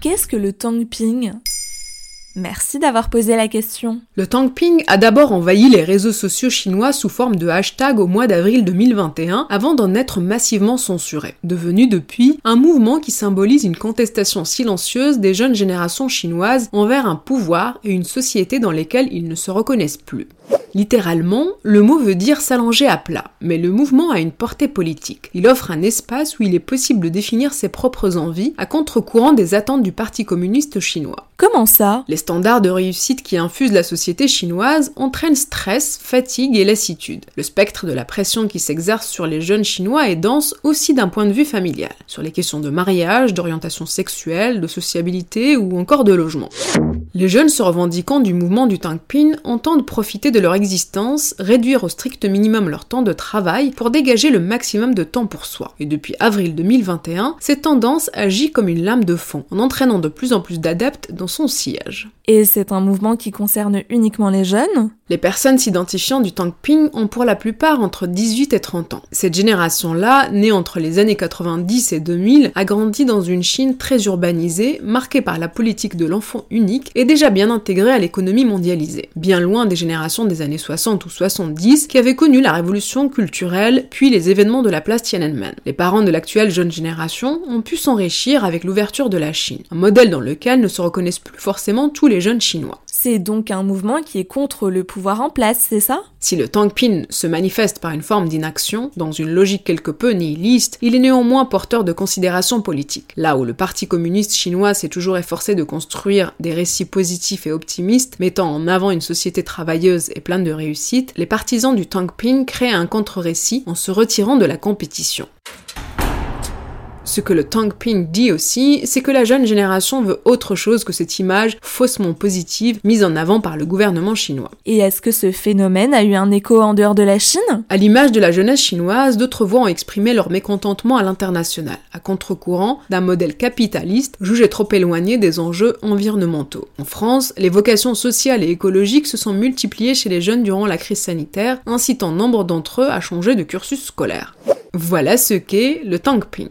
Qu'est-ce que le Tangping? Merci d'avoir posé la question. Le Tangping a d'abord envahi les réseaux sociaux chinois sous forme de hashtag au mois d'avril 2021 avant d'en être massivement censuré. Devenu depuis un mouvement qui symbolise une contestation silencieuse des jeunes générations chinoises envers un pouvoir et une société dans lesquelles ils ne se reconnaissent plus. Littéralement, le mot veut dire s'allonger à plat, mais le mouvement a une portée politique. Il offre un espace où il est possible de définir ses propres envies à contre-courant des attentes du Parti communiste chinois. Comment ça? Les standards de réussite qui infusent la société chinoise entraînent stress, fatigue et lassitude. Le spectre de la pression qui s'exerce sur les jeunes chinois est dense aussi d'un point de vue familial, sur les questions de mariage, d'orientation sexuelle, de sociabilité ou encore de logement. Les jeunes se revendiquant du mouvement du Tangpin entendent profiter de leur existence, réduire au strict minimum leur temps de travail pour dégager le maximum de temps pour soi. Et depuis avril 2021, cette tendance agit comme une lame de fond, en entraînant de plus en plus d'adeptes dans son sillage. Et c'est un mouvement qui concerne uniquement les jeunes Les personnes s'identifiant du Tangping ont pour la plupart entre 18 et 30 ans. Cette génération-là, née entre les années 90 et 2000, a grandi dans une Chine très urbanisée, marquée par la politique de l'enfant unique et déjà bien intégrée à l'économie mondialisée. Bien loin des générations des années 60 ou 70 qui avaient connu la révolution culturelle puis les événements de la place Tiananmen. Les parents de l'actuelle jeune génération ont pu s'enrichir avec l'ouverture de la Chine, un modèle dans lequel ne se reconnaissent plus forcément tous les jeunes chinois. C'est donc un mouvement qui est contre le pouvoir en place, c'est ça? Si le Tangpin se manifeste par une forme d'inaction, dans une logique quelque peu nihiliste, il est néanmoins porteur de considérations politiques. Là où le Parti communiste chinois s'est toujours efforcé de construire des récits positifs et optimistes, mettant en avant une société travailleuse et pleine de réussite, les partisans du Tangpin créent un contre-récit en se retirant de la compétition. Ce que le Tangping dit aussi, c'est que la jeune génération veut autre chose que cette image faussement positive mise en avant par le gouvernement chinois. Et est-ce que ce phénomène a eu un écho en dehors de la Chine? À l'image de la jeunesse chinoise, d'autres voix ont exprimé leur mécontentement à l'international, à contre-courant d'un modèle capitaliste jugé trop éloigné des enjeux environnementaux. En France, les vocations sociales et écologiques se sont multipliées chez les jeunes durant la crise sanitaire, incitant nombre d'entre eux à changer de cursus scolaire. Voilà ce qu'est le Tangping.